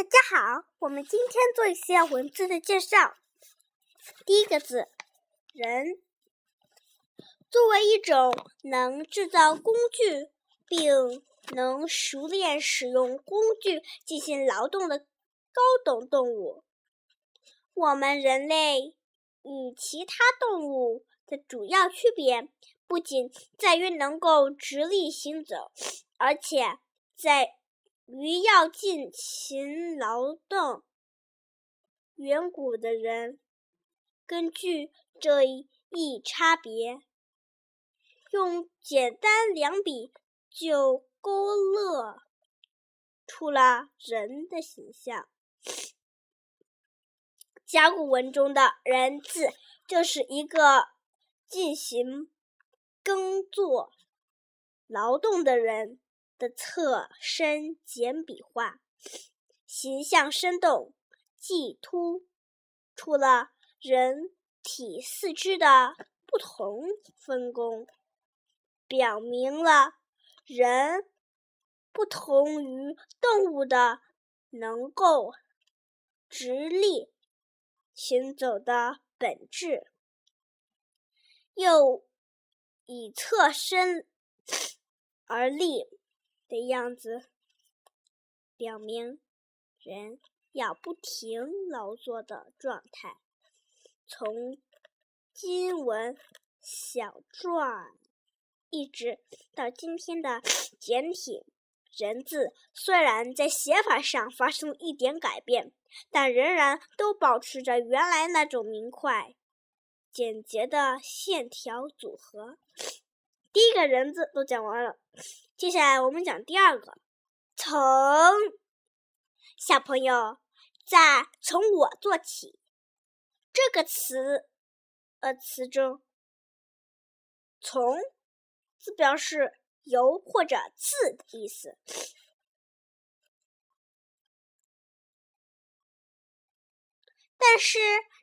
大家好，我们今天做一些文字的介绍。第一个字“人”，作为一种能制造工具并能熟练使用工具进行劳动的高等动物，我们人类与其他动物的主要区别，不仅在于能够直立行走，而且在。于要尽勤劳动，远古的人根据这一差别，用简单两笔就勾勒出了人的形象。甲骨文中的人字，就是一个进行耕作劳动的人。的侧身简笔画，形象生动，既突出了人体四肢的不同分工，表明了人不同于动物的能够直立行走的本质，又以侧身而立。的样子，表明人要不停劳作的状态。从金文、小篆，一直到今天的简体人字，虽然在写法上发生一点改变，但仍然都保持着原来那种明快、简洁的线条组合。第一个人字都讲完了。接下来我们讲第二个，从小朋友在从我做起这个词，呃，词中，从字表示由或者自的意思。但是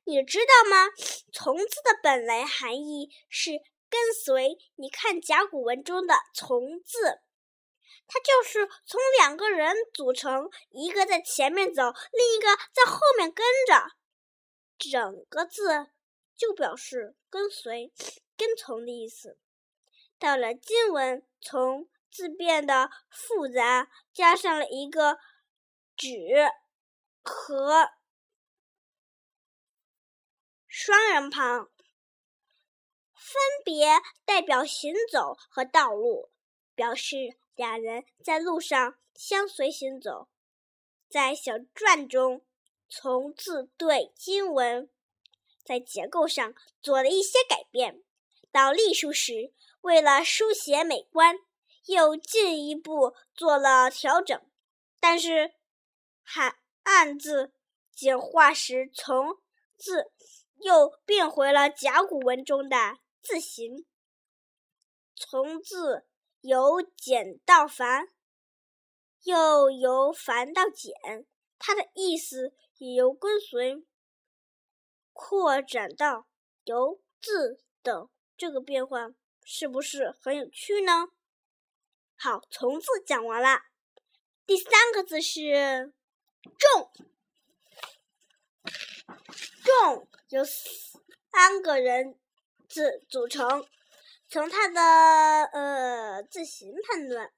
你知道吗？从字的本来含义是跟随。你看甲骨文中的从字。它就是从两个人组成，一个在前面走，另一个在后面跟着，整个字就表示跟随、跟从的意思。到了金文，从字变得复杂，加上了一个指和双人旁，分别代表行走和道路，表示。俩人在路上相随行走，在小篆中，从字对金文，在结构上做了一些改变。到隶书时，为了书写美观，又进一步做了调整。但是汉汉字简化时，从字又变回了甲骨文中的字形，从字。由简到繁，又由繁到简，它的意思也由跟随扩展到由字等，这个变化是不是很有趣呢？好，从字讲完了，第三个字是重，重有三个人字组成。从它的呃字形判断，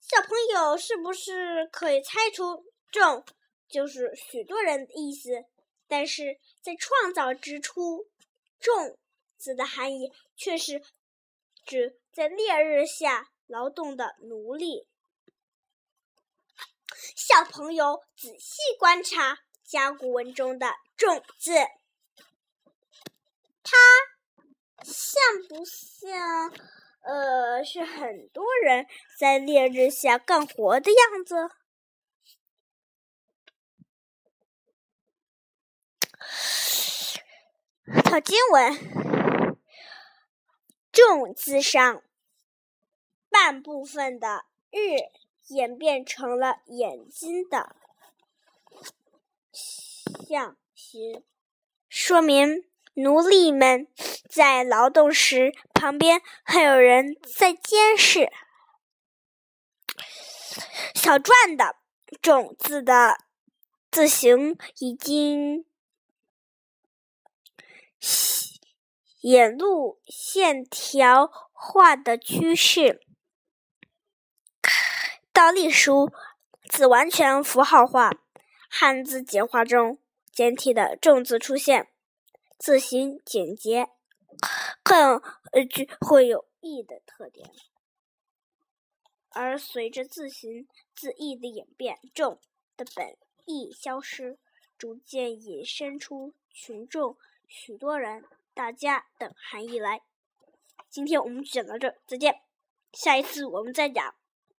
小朋友是不是可以猜出“众”就是许多人的意思？但是在创造之初，“众”字的含义却是指在烈日下劳动的奴隶。小朋友仔细观察甲骨文中的“众”字，它。像不像？呃，是很多人在烈日下干活的样子。套经文，重字上半部分的“日”演变成了眼睛的象形，说明。奴隶们在劳动时，旁边还有人在监视。小篆的“种”字的字形已经显露线条化的趋势。倒隶书字完全符号化，汉字简化中简体的重字出现，字形简洁，更具会有意的特点。而随着字形字义的演变，“众”的本意消失，逐渐引申出群众、许多人、大家等含义来。今天我们讲到这，再见。下一次我们再讲。